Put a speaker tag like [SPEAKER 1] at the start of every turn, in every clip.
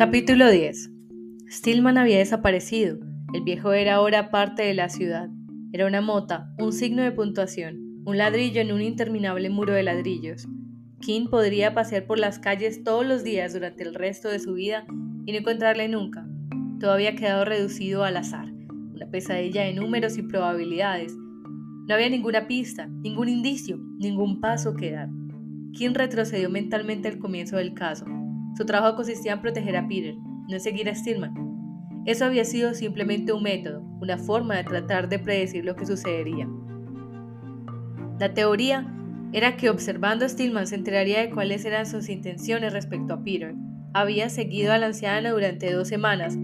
[SPEAKER 1] Capítulo 10 Stillman había desaparecido. El viejo era ahora parte de la ciudad. Era una mota, un signo de puntuación, un ladrillo en un interminable muro de ladrillos. King podría pasear por las calles todos los días durante el resto de su vida y no encontrarle nunca. Todo había quedado reducido al azar, una pesadilla de números y probabilidades. No había ninguna pista, ningún indicio, ningún paso que dar. King retrocedió mentalmente al comienzo del caso. Su trabajo consistía en proteger a Peter, no en seguir a Stillman. Eso había sido simplemente un método, una forma de tratar de predecir lo que sucedería. La teoría era que observando a Stillman se enteraría de cuáles eran sus intenciones respecto a Peter. Había seguido a la anciana durante dos semanas.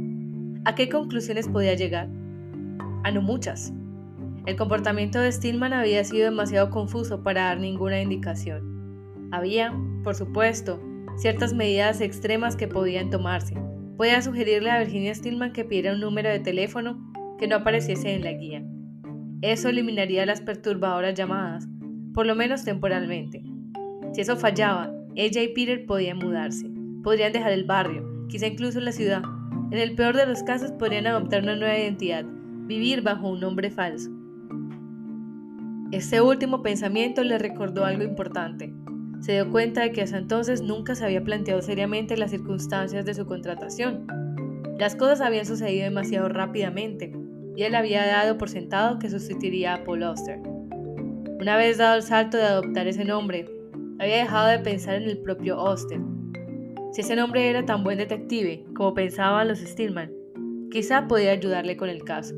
[SPEAKER 1] ¿A qué conclusiones podía llegar? A no muchas. El comportamiento de Stillman había sido demasiado confuso para dar ninguna indicación. Había, por supuesto, ciertas medidas extremas que podían tomarse. Podía sugerirle a Virginia Stillman que pidiera un número de teléfono que no apareciese en la guía. Eso eliminaría las perturbadoras llamadas, por lo menos temporalmente. Si eso fallaba, ella y Peter podían mudarse, podrían dejar el barrio, quizá incluso la ciudad. En el peor de los casos podrían adoptar una nueva identidad, vivir bajo un nombre falso. Este último pensamiento le recordó algo importante. Se dio cuenta de que hasta entonces nunca se había planteado seriamente las circunstancias de su contratación. Las cosas habían sucedido demasiado rápidamente y él había dado por sentado que sustituiría a Paul Auster. Una vez dado el salto de adoptar ese nombre, había dejado de pensar en el propio Auster. Si ese nombre era tan buen detective como pensaban los Stillman, quizá podía ayudarle con el caso.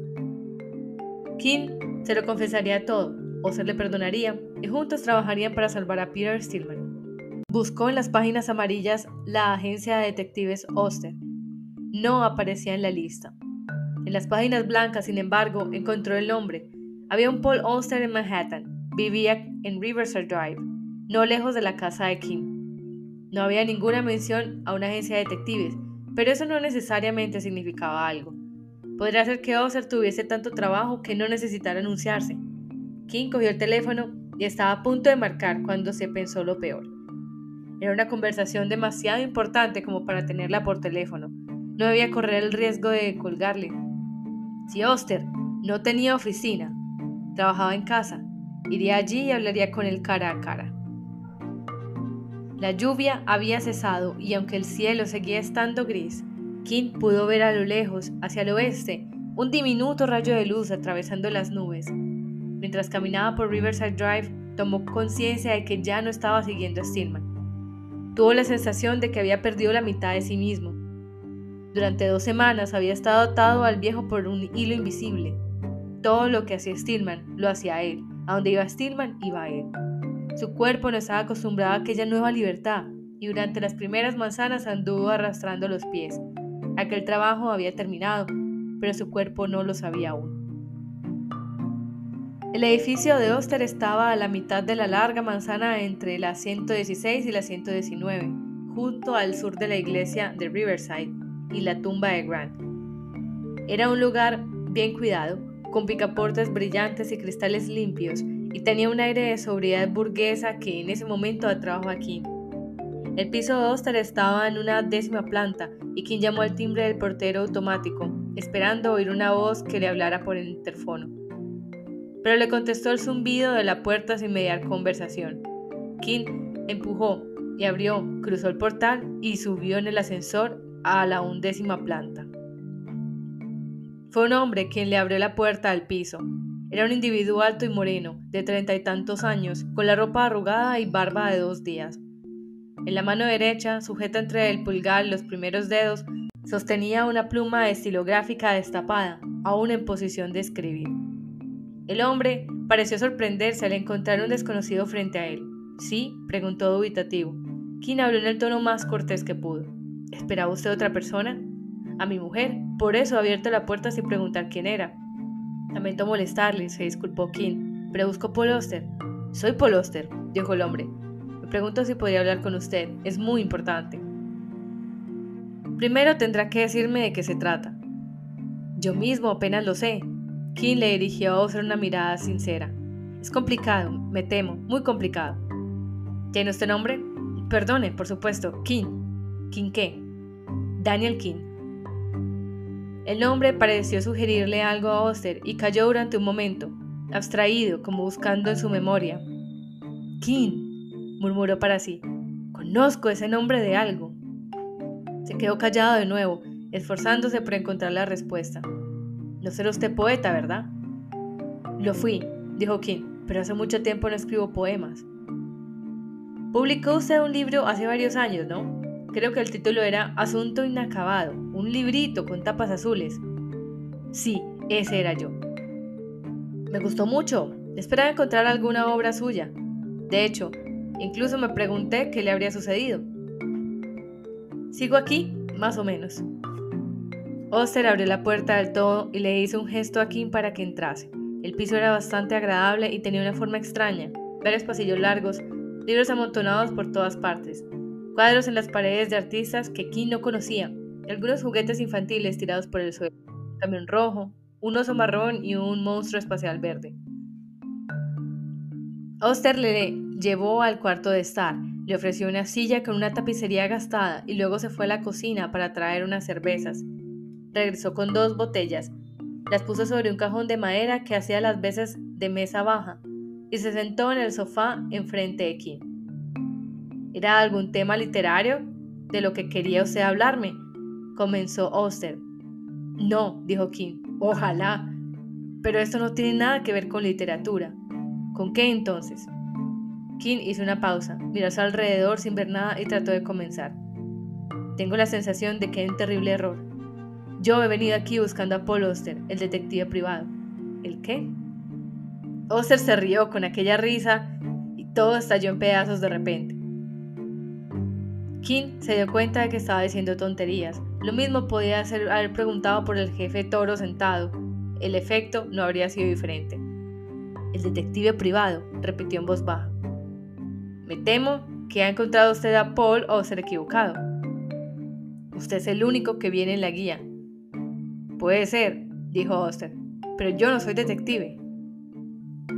[SPEAKER 1] King se lo confesaría todo, Oster le perdonaría y juntos trabajarían para salvar a Peter Stillman. Buscó en las páginas amarillas la agencia de detectives Oster. No aparecía en la lista. En las páginas blancas, sin embargo, encontró el nombre. Había un Paul Oster en Manhattan. Vivía en Riverside Drive, no lejos de la casa de Kim. No había ninguna mención a una agencia de detectives, pero eso no necesariamente significaba algo. Podría ser que Oster tuviese tanto trabajo que no necesitara anunciarse. King cogió el teléfono y estaba a punto de marcar cuando se pensó lo peor. Era una conversación demasiado importante como para tenerla por teléfono. No debía correr el riesgo de colgarle. Si Oster no tenía oficina, trabajaba en casa, iría allí y hablaría con él cara a cara. La lluvia había cesado y aunque el cielo seguía estando gris, King pudo ver a lo lejos, hacia el oeste, un diminuto rayo de luz atravesando las nubes Mientras caminaba por Riverside Drive, tomó conciencia de que ya no estaba siguiendo a Stillman. Tuvo la sensación de que había perdido la mitad de sí mismo. Durante dos semanas había estado atado al viejo por un hilo invisible. Todo lo que hacía Stillman lo hacía él. A donde iba Stillman, iba él. Su cuerpo no estaba acostumbrado a aquella nueva libertad y durante las primeras manzanas anduvo arrastrando los pies. Aquel trabajo había terminado, pero su cuerpo no lo sabía aún. El edificio de Oster estaba a la mitad de la larga manzana entre la 116 y la 119, junto al sur de la iglesia de Riverside y la tumba de Grant. Era un lugar bien cuidado, con picaportes brillantes y cristales limpios, y tenía un aire de sobriedad burguesa que en ese momento atrajo a Kim. El piso de Oster estaba en una décima planta y Kim llamó al timbre del portero automático, esperando oír una voz que le hablara por el interfono pero le contestó el zumbido de la puerta sin mediar conversación. King empujó y abrió, cruzó el portal y subió en el ascensor a la undécima planta. Fue un hombre quien le abrió la puerta al piso. Era un individuo alto y moreno, de treinta y tantos años, con la ropa arrugada y barba de dos días. En la mano derecha, sujeta entre el pulgar y los primeros dedos, sostenía una pluma estilográfica destapada, aún en posición de escribir. El hombre pareció sorprenderse al encontrar un desconocido frente a él. ¿Sí? preguntó dubitativo. King habló en el tono más cortés que pudo. ¿Esperaba usted otra persona? A mi mujer. Por eso ha abierto la puerta sin preguntar quién era. Lamento molestarle, se disculpó King, pero busco Paul Oster. Soy Paul Oster, dijo el hombre. Me pregunto si podría hablar con usted. Es muy importante. Primero tendrá que decirme de qué se trata. Yo mismo apenas lo sé, King le dirigió a Oster una mirada sincera. Es complicado, me temo, muy complicado. ¿Tiene usted nombre? Perdone, por supuesto, King. ¿King qué? Daniel King. El nombre pareció sugerirle algo a Oster y cayó durante un momento, abstraído, como buscando en su memoria. King, murmuró para sí. Conozco ese nombre de algo. Se quedó callado de nuevo, esforzándose por encontrar la respuesta. No será usted poeta, ¿verdad? Lo fui, dijo King, pero hace mucho tiempo no escribo poemas. Publicó usted un libro hace varios años, ¿no? Creo que el título era Asunto Inacabado, un librito con tapas azules. Sí, ese era yo. Me gustó mucho. Esperaba encontrar alguna obra suya. De hecho, incluso me pregunté qué le habría sucedido. Sigo aquí, más o menos. Oster abrió la puerta del todo y le hizo un gesto a Kim para que entrase. El piso era bastante agradable y tenía una forma extraña. Varios pasillos largos, libros amontonados por todas partes, cuadros en las paredes de artistas que Kim no conocía, algunos juguetes infantiles tirados por el suelo, un camión rojo, un oso marrón y un monstruo espacial verde. Oster le llevó al cuarto de estar, le ofreció una silla con una tapicería gastada y luego se fue a la cocina para traer unas cervezas. Regresó con dos botellas, las puso sobre un cajón de madera que hacía las veces de mesa baja y se sentó en el sofá enfrente de Kim. ¿Era algún tema literario de lo que quería usted hablarme? Comenzó Oster. No, dijo Kim. Ojalá. Pero esto no tiene nada que ver con literatura. ¿Con qué entonces? Kim hizo una pausa, miró a su alrededor sin ver nada y trató de comenzar. Tengo la sensación de que hay un terrible error. Yo he venido aquí buscando a Paul Oster, el detective privado. ¿El qué? Oster se rió con aquella risa y todo estalló en pedazos de repente. King se dio cuenta de que estaba diciendo tonterías. Lo mismo podía haber preguntado por el jefe Toro sentado. El efecto no habría sido diferente. El detective privado, repitió en voz baja. Me temo que ha encontrado usted a Paul o ser equivocado. Usted es el único que viene en la guía. Puede ser, dijo Oster, pero yo no soy detective.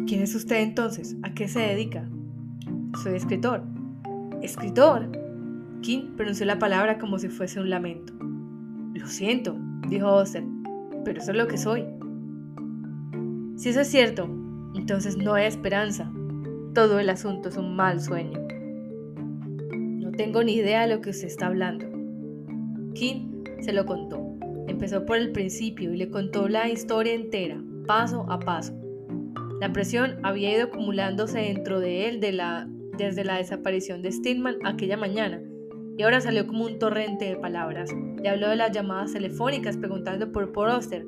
[SPEAKER 1] ¿Quién es usted entonces? ¿A qué se dedica? Soy escritor. ¿Escritor? Kim pronunció la palabra como si fuese un lamento. Lo siento, dijo Oster, pero eso es lo que soy. Si eso es cierto, entonces no hay esperanza. Todo el asunto es un mal sueño. No tengo ni idea de lo que usted está hablando. Kim se lo contó. Empezó por el principio y le contó la historia entera, paso a paso. La presión había ido acumulándose dentro de él desde la desaparición de Stillman aquella mañana, y ahora salió como un torrente de palabras. Le habló de las llamadas telefónicas preguntando por Poroster,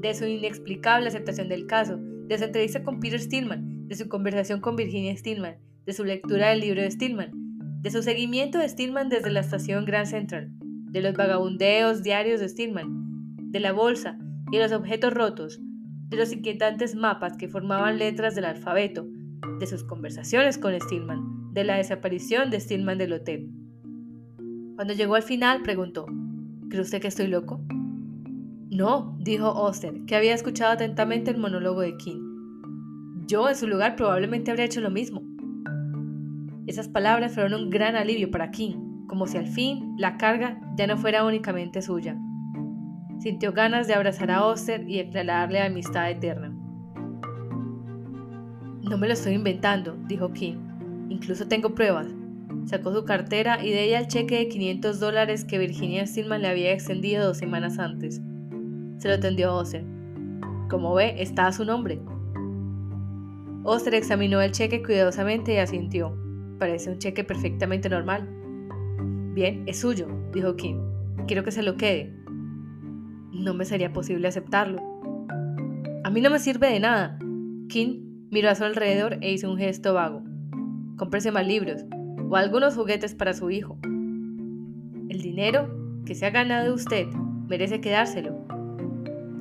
[SPEAKER 1] de su inexplicable aceptación del caso, de su entrevista con Peter Stillman, de su conversación con Virginia Stillman, de su lectura del libro de Stillman, de su seguimiento de Stillman desde la estación Grand Central, de los vagabundeos diarios de Stillman, de la bolsa y los objetos rotos, de los inquietantes mapas que formaban letras del alfabeto, de sus conversaciones con Stillman, de la desaparición de Stillman del hotel. Cuando llegó al final, preguntó, ¿Cree usted que estoy loco? No, dijo Oster, que había escuchado atentamente el monólogo de King. Yo, en su lugar, probablemente habría hecho lo mismo. Esas palabras fueron un gran alivio para King, como si al fin la carga ya no fuera únicamente suya. Sintió ganas de abrazar a Oster y declararle amistad eterna. No me lo estoy inventando, dijo King. Incluso tengo pruebas. Sacó su cartera y de ella el cheque de 500 dólares que Virginia Stillman le había extendido dos semanas antes. Se lo tendió a Oster. Como ve, está a su nombre. Oster examinó el cheque cuidadosamente y asintió. Parece un cheque perfectamente normal. Bien, es suyo, dijo Kim. Quiero que se lo quede. No me sería posible aceptarlo. A mí no me sirve de nada. Kim miró a su alrededor e hizo un gesto vago. Cómprese más libros o algunos juguetes para su hijo. El dinero que se ha ganado usted merece quedárselo.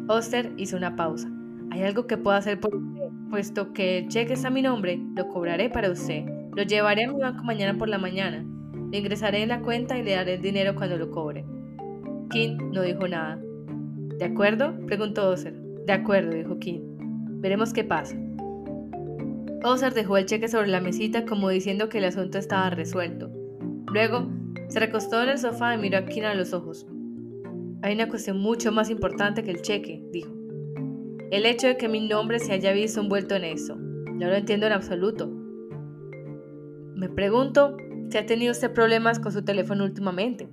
[SPEAKER 1] Oster hizo una pausa. ¿Hay algo que pueda hacer por usted? Puesto que el cheque está a mi nombre, lo cobraré para usted. Lo llevaré a mi banco mañana por la mañana le ingresaré en la cuenta y le daré el dinero cuando lo cobre. King no dijo nada. ¿De acuerdo? preguntó Oser. De acuerdo, dijo King. Veremos qué pasa. Ozer dejó el cheque sobre la mesita como diciendo que el asunto estaba resuelto. Luego, se recostó en el sofá y miró a Keen a los ojos. Hay una cuestión mucho más importante que el cheque, dijo. El hecho de que mi nombre se haya visto envuelto en eso. No lo entiendo en absoluto. Me pregunto si ha tenido usted problemas con su teléfono últimamente.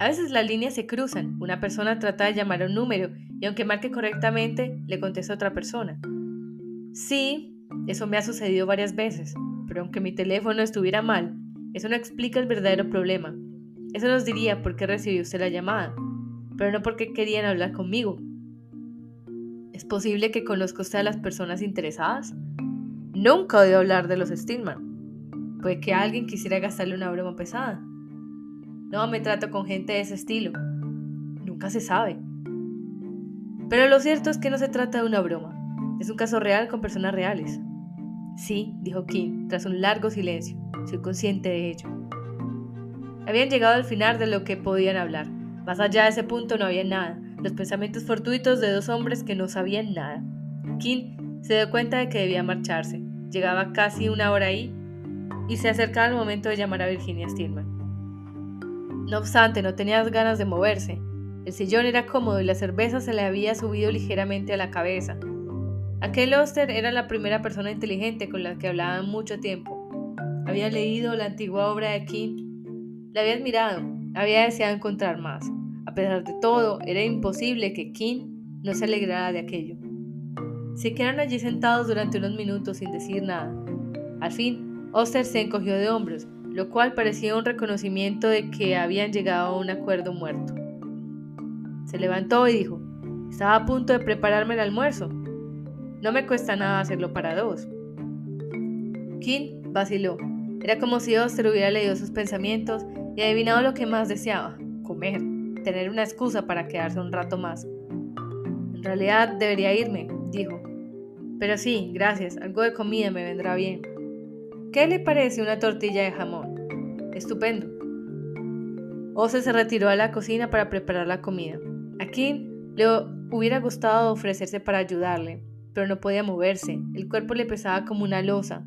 [SPEAKER 1] A veces las líneas se cruzan, una persona trata de llamar a un número y aunque marque correctamente, le contesta otra persona. Sí, eso me ha sucedido varias veces, pero aunque mi teléfono estuviera mal, eso no explica el verdadero problema. Eso nos diría por qué recibió usted la llamada, pero no porque querían hablar conmigo. ¿Es posible que conozca usted a las personas interesadas? Nunca he oído hablar de los Stillman. Puede que alguien quisiera gastarle una broma pesada. No me trato con gente de ese estilo. Nunca se sabe. Pero lo cierto es que no se trata de una broma. Es un caso real con personas reales. Sí, dijo Kim, tras un largo silencio. Soy consciente de ello. Habían llegado al final de lo que podían hablar. Más allá de ese punto no había nada. Los pensamientos fortuitos de dos hombres que no sabían nada. Kim se dio cuenta de que debía marcharse. Llegaba casi una hora ahí y se acercaba el momento de llamar a Virginia Stillman. No obstante, no tenía ganas de moverse. El sillón era cómodo y la cerveza se le había subido ligeramente a la cabeza. Aquel Oster era la primera persona inteligente con la que hablaba mucho tiempo. Había leído la antigua obra de King. La había admirado, había deseado encontrar más. A pesar de todo, era imposible que King no se alegrara de aquello. Se quedaron allí sentados durante unos minutos sin decir nada. Al fin, Oster se encogió de hombros lo cual parecía un reconocimiento de que habían llegado a un acuerdo muerto. Se levantó y dijo, estaba a punto de prepararme el almuerzo. No me cuesta nada hacerlo para dos. King vaciló. Era como si Oster hubiera leído sus pensamientos y adivinado lo que más deseaba, comer, tener una excusa para quedarse un rato más. En realidad debería irme, dijo. Pero sí, gracias, algo de comida me vendrá bien. ¿Qué le parece una tortilla de jamón? Estupendo. Ose se retiró a la cocina para preparar la comida. A Kim le hubiera gustado ofrecerse para ayudarle, pero no podía moverse. El cuerpo le pesaba como una losa.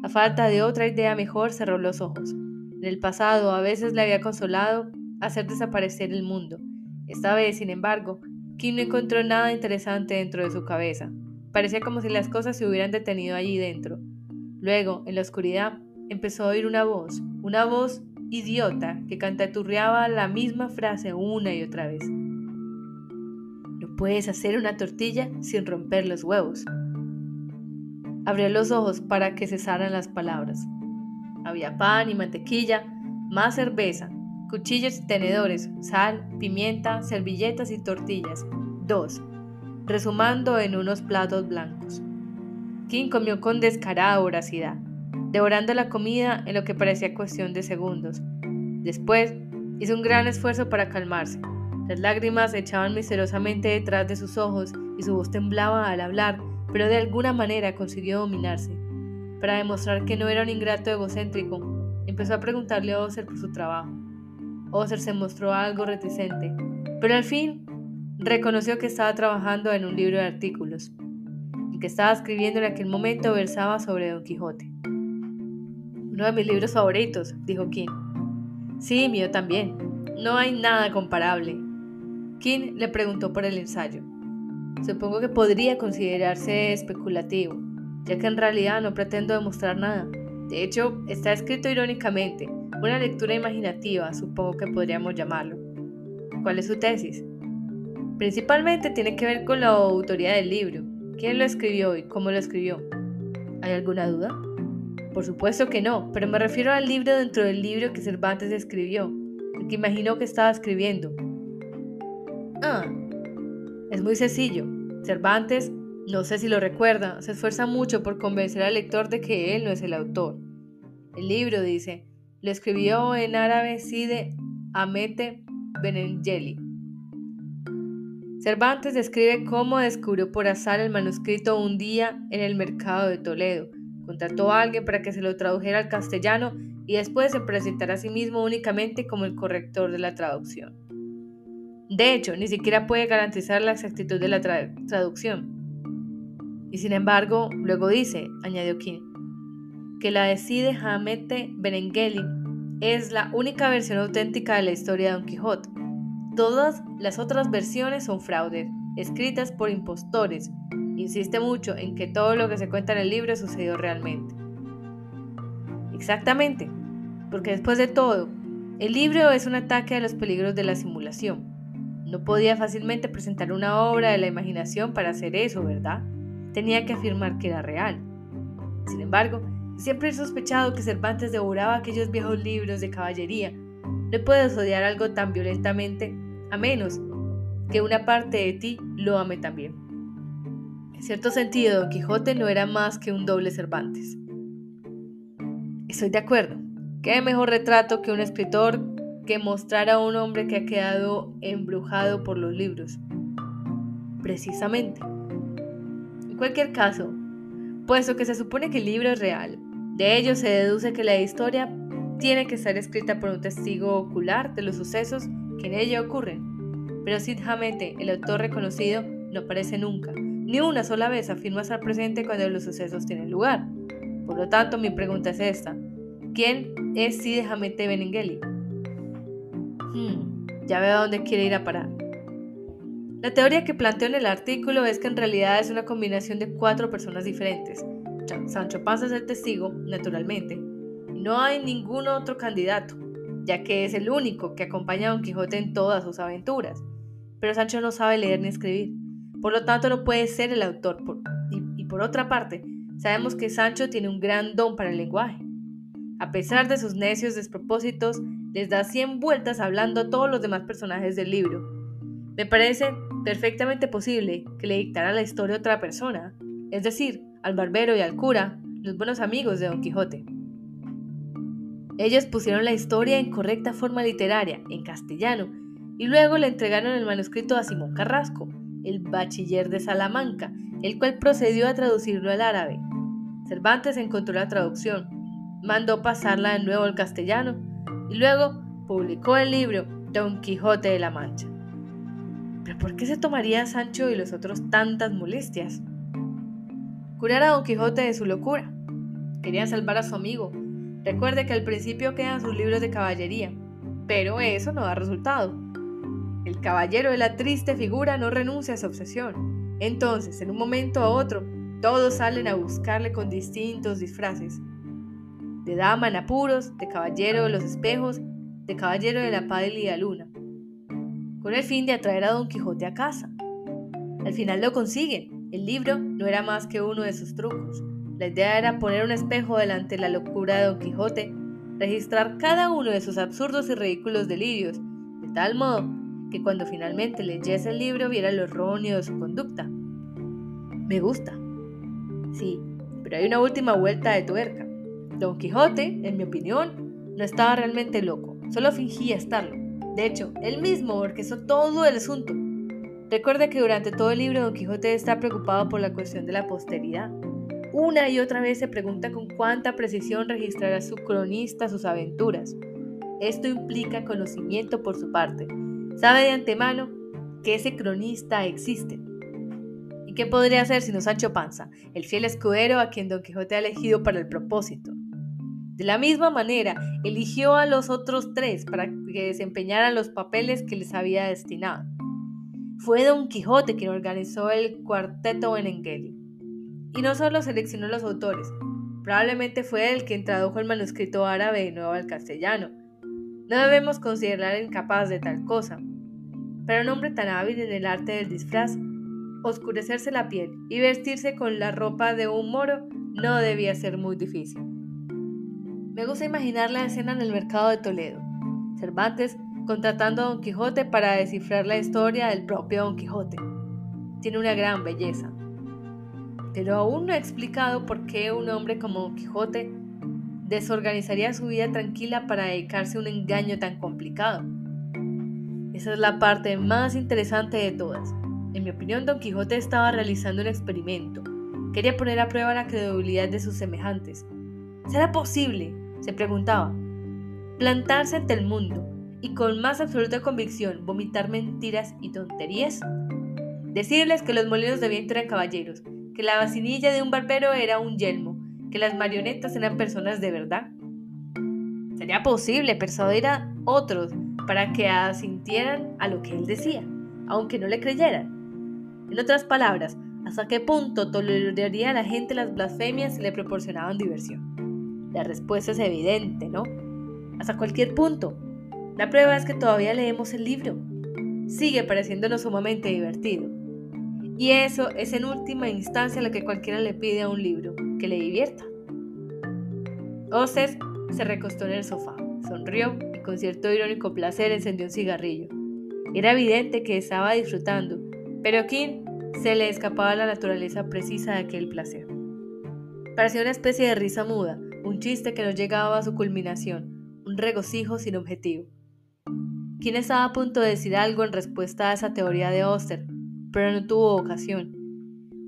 [SPEAKER 1] A falta de otra idea mejor, cerró los ojos. En el pasado, a veces le había consolado hacer desaparecer el mundo. Esta vez, sin embargo, Kim no encontró nada interesante dentro de su cabeza. Parecía como si las cosas se hubieran detenido allí dentro. Luego, en la oscuridad, empezó a oír una voz, una voz idiota que cantaturreaba la misma frase una y otra vez. No puedes hacer una tortilla sin romper los huevos. Abrió los ojos para que cesaran las palabras. Había pan y mantequilla, más cerveza, cuchillos y tenedores, sal, pimienta, servilletas y tortillas. Dos, resumando en unos platos blancos. King comió con descarada voracidad, devorando la comida en lo que parecía cuestión de segundos. Después, hizo un gran esfuerzo para calmarse. Las lágrimas echaban misteriosamente detrás de sus ojos y su voz temblaba al hablar, pero de alguna manera consiguió dominarse. Para demostrar que no era un ingrato egocéntrico, empezó a preguntarle a Oser por su trabajo. Oser se mostró algo reticente, pero al fin reconoció que estaba trabajando en un libro de artículos que estaba escribiendo en aquel momento versaba sobre Don Quijote. Uno de mis libros favoritos, dijo King. Sí, mío también. No hay nada comparable. King le preguntó por el ensayo. Supongo que podría considerarse especulativo, ya que en realidad no pretendo demostrar nada. De hecho, está escrito irónicamente, una lectura imaginativa, supongo que podríamos llamarlo. ¿Cuál es su tesis? Principalmente tiene que ver con la autoría del libro. ¿Quién lo escribió y cómo lo escribió? ¿Hay alguna duda? Por supuesto que no, pero me refiero al libro dentro del libro que Cervantes escribió, el que imaginó que estaba escribiendo. Ah, es muy sencillo. Cervantes, no sé si lo recuerda, se esfuerza mucho por convencer al lector de que él no es el autor. El libro dice, lo escribió en árabe Side Amete Benengeli Cervantes describe cómo descubrió por azar el manuscrito un día en el mercado de Toledo. Contrató a alguien para que se lo tradujera al castellano y después se presentara a sí mismo únicamente como el corrector de la traducción. De hecho, ni siquiera puede garantizar la exactitud de la traducción. Y sin embargo, luego dice, añadió King, que la decide Hamete Benengeli es la única versión auténtica de la historia de Don Quijote. Todas las otras versiones son fraudes, escritas por impostores. Insiste mucho en que todo lo que se cuenta en el libro sucedió realmente. Exactamente, porque después de todo, el libro es un ataque a los peligros de la simulación. No podía fácilmente presentar una obra de la imaginación para hacer eso, ¿verdad? Tenía que afirmar que era real. Sin embargo, siempre he sospechado que Cervantes devoraba aquellos viejos libros de caballería. No puedes odiar algo tan violentamente, a menos que una parte de ti lo ame también. En cierto sentido, Don Quijote no era más que un doble Cervantes. Estoy de acuerdo. ¿Qué mejor retrato que un escritor que mostrar a un hombre que ha quedado embrujado por los libros? Precisamente. En cualquier caso, puesto que se supone que el libro es real, de ello se deduce que la historia tiene que estar escrita por un testigo ocular de los sucesos que en ella ocurren. Pero Sid Hamete, el autor reconocido, no aparece nunca, ni una sola vez afirma estar presente cuando los sucesos tienen lugar. Por lo tanto, mi pregunta es esta. ¿Quién es Cide Hamete Benengeli? Hmm, ya veo a dónde quiere ir a parar. La teoría que planteo en el artículo es que en realidad es una combinación de cuatro personas diferentes. Sancho Panza es el testigo, naturalmente, no hay ningún otro candidato, ya que es el único que acompaña a Don Quijote en todas sus aventuras. Pero Sancho no sabe leer ni escribir, por lo tanto no puede ser el autor. y por otra parte, Sabemos que Sancho tiene un gran don para el lenguaje. A pesar de sus necios despropósitos, les da 100 vueltas hablando a todos los demás personajes del libro. Me parece perfectamente posible que le dictara la historia a otra persona, es decir, al barbero y al cura, los buenos amigos de Don Quijote. Ellos pusieron la historia en correcta forma literaria, en castellano, y luego le entregaron el manuscrito a Simón Carrasco, el bachiller de Salamanca, el cual procedió a traducirlo al árabe. Cervantes encontró la traducción, mandó pasarla de nuevo al castellano y luego publicó el libro Don Quijote de la Mancha. ¿Pero por qué se tomaría Sancho y los otros tantas molestias? Curar a Don Quijote de su locura. Querían salvar a su amigo. Recuerde que al principio quedan sus libros de caballería, pero eso no da resultado. El caballero de la triste figura no renuncia a su obsesión. Entonces, en un momento a otro, todos salen a buscarle con distintos disfraces. De dama en apuros, de caballero de los espejos, de caballero de la pálida luna. Con el fin de atraer a Don Quijote a casa. Al final lo consiguen. El libro no era más que uno de sus trucos. La idea era poner un espejo delante de la locura de Don Quijote, registrar cada uno de sus absurdos y ridículos delirios, de tal modo que cuando finalmente leyese el libro viera lo erróneo de su conducta. Me gusta, Sí, pero hay una última vuelta de tuerca. Don Quijote, en mi opinión, no estaba realmente loco, solo fingía estarlo. De hecho, él mismo orquestó todo el asunto. Recuerde que durante todo el libro Don Quijote está preocupado por la cuestión de la posteridad. Una y otra vez se pregunta con cuánta precisión registrará su cronista sus aventuras. Esto implica conocimiento por su parte. Sabe de antemano que ese cronista existe ¿Y qué podría hacer sino Sancho Panza, el fiel escudero a quien Don Quijote ha elegido para el propósito? De la misma manera, eligió a los otros tres para que desempeñaran los papeles que les había destinado. Fue Don Quijote quien organizó el cuarteto Benengeli. Y no solo seleccionó los autores, probablemente fue él quien tradujo el manuscrito árabe de nuevo al castellano. No debemos considerar incapaz de tal cosa. Pero un hombre tan hábil en el arte del disfraz oscurecerse la piel y vestirse con la ropa de un moro no debía ser muy difícil. Me gusta imaginar la escena en el mercado de Toledo. Cervantes contratando a Don Quijote para descifrar la historia del propio Don Quijote. Tiene una gran belleza. Pero aún no he explicado por qué un hombre como Don Quijote desorganizaría su vida tranquila para dedicarse a un engaño tan complicado. Esa es la parte más interesante de todas. En mi opinión, Don Quijote estaba realizando un experimento. Quería poner a prueba la credibilidad de sus semejantes. ¿Será posible? se preguntaba. Plantarse ante el mundo y con más absoluta convicción vomitar mentiras y tonterías. Decirles que los molinos de viento eran caballeros, que la vacinilla de un barbero era un yelmo, que las marionetas eran personas de verdad. Sería posible persuadir a otros para que asintieran a lo que él decía, aunque no le creyeran. En otras palabras, ¿hasta qué punto toleraría la gente las blasfemias si le proporcionaban diversión? La respuesta es evidente, ¿no? Hasta cualquier punto. La prueba es que todavía leemos el libro. Sigue pareciéndonos sumamente divertido. Y eso es en última instancia lo que cualquiera le pide a un libro, que le divierta. Oces se recostó en el sofá, sonrió con cierto irónico placer encendió un cigarrillo. Era evidente que estaba disfrutando, pero a Kim se le escapaba la naturaleza precisa de aquel placer. Parecía una especie de risa muda, un chiste que no llegaba a su culminación, un regocijo sin objetivo. Quien estaba a punto de decir algo en respuesta a esa teoría de Oster, pero no tuvo ocasión.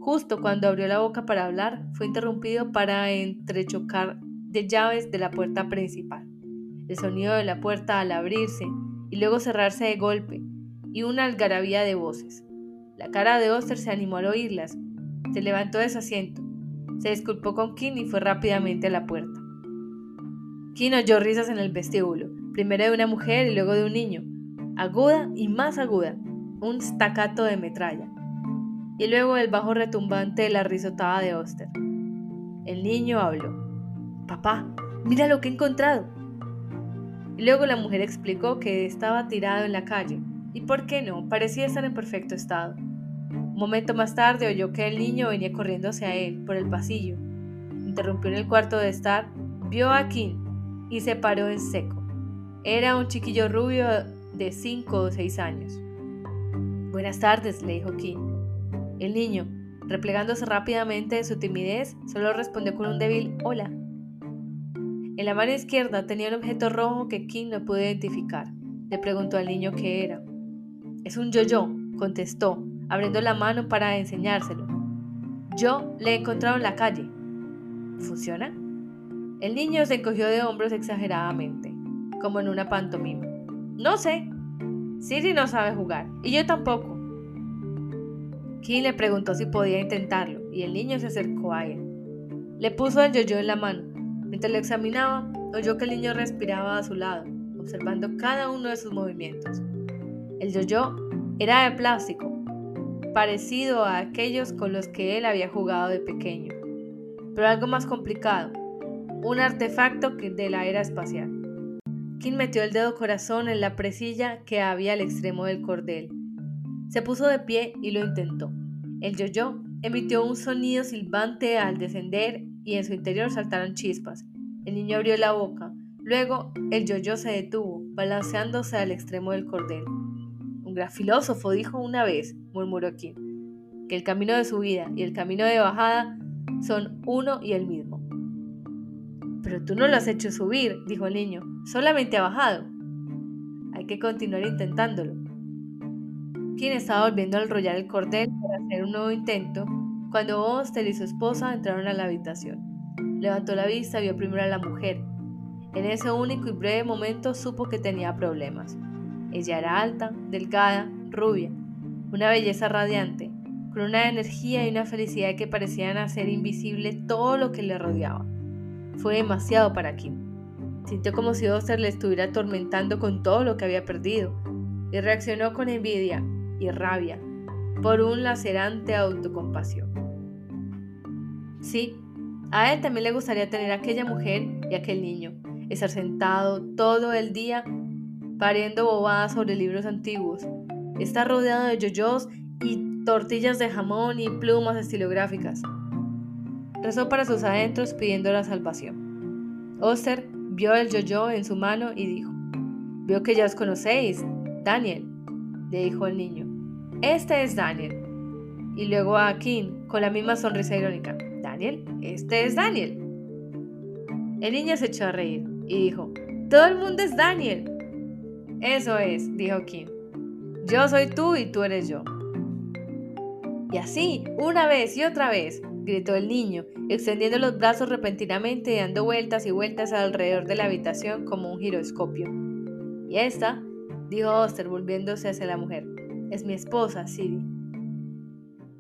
[SPEAKER 1] Justo cuando abrió la boca para hablar, fue interrumpido para entrechocar de llaves de la puerta principal. El sonido de la puerta al abrirse y luego cerrarse de golpe, y una algarabía de voces. La cara de Oster se animó al oírlas. Se levantó de su asiento, se disculpó con Kim y fue rápidamente a la puerta. Kim oyó risas en el vestíbulo primero de una mujer y luego de un niño, aguda y más aguda, un staccato de metralla, y luego el bajo retumbante de la risotada de Oster. El niño habló. Papá, mira lo que he encontrado. Luego la mujer explicó que estaba tirado en la calle, y por qué no, parecía estar en perfecto estado. Un momento más tarde oyó que el niño venía corriendo hacia él por el pasillo. Interrumpió en el cuarto de estar, vio a Kim y se paró en seco. Era un chiquillo rubio de 5 o 6 años. Buenas tardes, le dijo Kim. El niño, replegándose rápidamente de su timidez, solo respondió con un débil hola. En la mano izquierda tenía un objeto rojo que Kim no pudo identificar. Le preguntó al niño qué era. Es un yo-yo, contestó, abriendo la mano para enseñárselo. Yo le he encontrado en la calle. ¿Funciona? El niño se encogió de hombros exageradamente como en una pantomima. No sé. Siri no sabe jugar, y yo tampoco. Kim le preguntó si podía intentarlo, y el niño se acercó a él. Le puso el yo-yo en la mano. Mientras lo examinaba, oyó que el niño respiraba a su lado, observando cada uno de sus movimientos. El yo-yo era de plástico, parecido a aquellos con los que él había jugado de pequeño, pero algo más complicado, un artefacto de la era espacial. Kim metió el dedo corazón en la presilla que había al extremo del cordel. Se puso de pie y lo intentó. El yo-yo emitió un sonido silbante al descender y en su interior saltaron chispas. El niño abrió la boca. Luego el yo-yo se detuvo, balanceándose al extremo del cordel. Un gran filósofo dijo una vez, murmuró Kim, que el camino de subida y el camino de bajada son uno y el mismo. Pero tú no lo has hecho subir, dijo el niño, solamente ha bajado. Hay que continuar intentándolo. Quien estaba volviendo a enrollar el cordel para hacer un nuevo intento cuando Oster y su esposa entraron a la habitación. Levantó la vista y vio primero a la mujer. En ese único y breve momento supo que tenía problemas. Ella era alta, delgada, rubia, una belleza radiante, con una energía y una felicidad que parecían hacer invisible todo lo que le rodeaba. Fue demasiado para Kim. Sintió como si Oster le estuviera atormentando con todo lo que había perdido y reaccionó con envidia y rabia por un lacerante autocompasión. Sí, a él también le gustaría tener aquella mujer y aquel niño, estar sentado todo el día pariendo bobadas sobre libros antiguos, estar rodeado de yoyos y tortillas de jamón y plumas estilográficas rezó para sus adentros pidiendo la salvación. Oster vio el yo-yo en su mano y dijo, Veo que ya os conocéis, Daniel, le dijo el niño. Este es Daniel. Y luego a Kim, con la misma sonrisa irónica, Daniel, este es Daniel. El niño se echó a reír y dijo, Todo el mundo es Daniel. Eso es, dijo Kim. Yo soy tú y tú eres yo. Y así, una vez y otra vez, gritó el niño, extendiendo los brazos repentinamente y dando vueltas y vueltas alrededor de la habitación como un giroscopio. ¿Y esta? dijo Oster volviéndose hacia la mujer. Es mi esposa, Siri.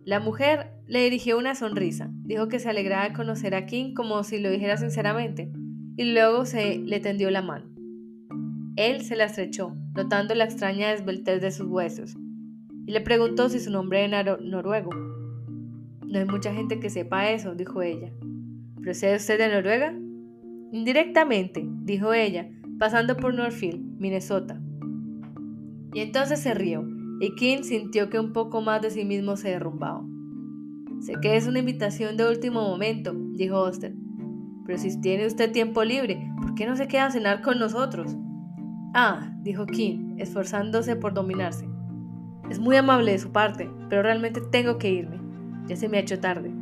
[SPEAKER 1] La mujer le dirigió una sonrisa, dijo que se alegraba de conocer a King como si lo dijera sinceramente, y luego se le tendió la mano. Él se la estrechó, notando la extraña esbeltez de sus huesos, y le preguntó si su nombre era noruego. No hay mucha gente que sepa eso, dijo ella. ¿Procede usted de Noruega? Indirectamente, dijo ella, pasando por Northfield, Minnesota. Y entonces se rió, y sintió que un poco más de sí mismo se derrumbaba. Sé que es una invitación de último momento, dijo Oster, pero si tiene usted tiempo libre, ¿por qué no se queda a cenar con nosotros? Ah, dijo King, esforzándose por dominarse. Es muy amable de su parte, pero realmente tengo que irme. Ya se me ha hecho tarde.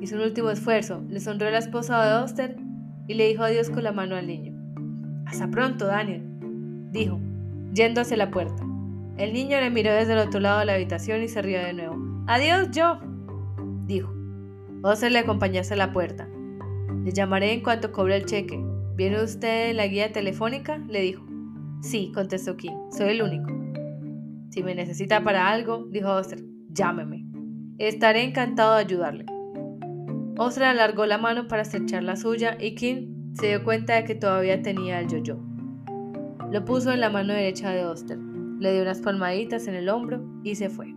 [SPEAKER 1] Hizo un último esfuerzo, le sonrió la esposa de Oster y le dijo adiós con la mano al niño. Hasta pronto, Daniel, dijo, yendo hacia la puerta. El niño le miró desde el otro lado de la habitación y se rió de nuevo. Adiós, yo, dijo. Oster le acompañó hacia la puerta. Le llamaré en cuanto cobre el cheque. ¿Viene usted en la guía telefónica? le dijo. Sí, contestó King. Soy el único. Si me necesita para algo, dijo Oster, llámeme. Estaré encantado de ayudarle. Oster alargó la mano para estrechar la suya y King se dio cuenta de que todavía tenía el yo-yo. Lo puso en la mano derecha de Oster le dio unas palmaditas en el hombro y se fue.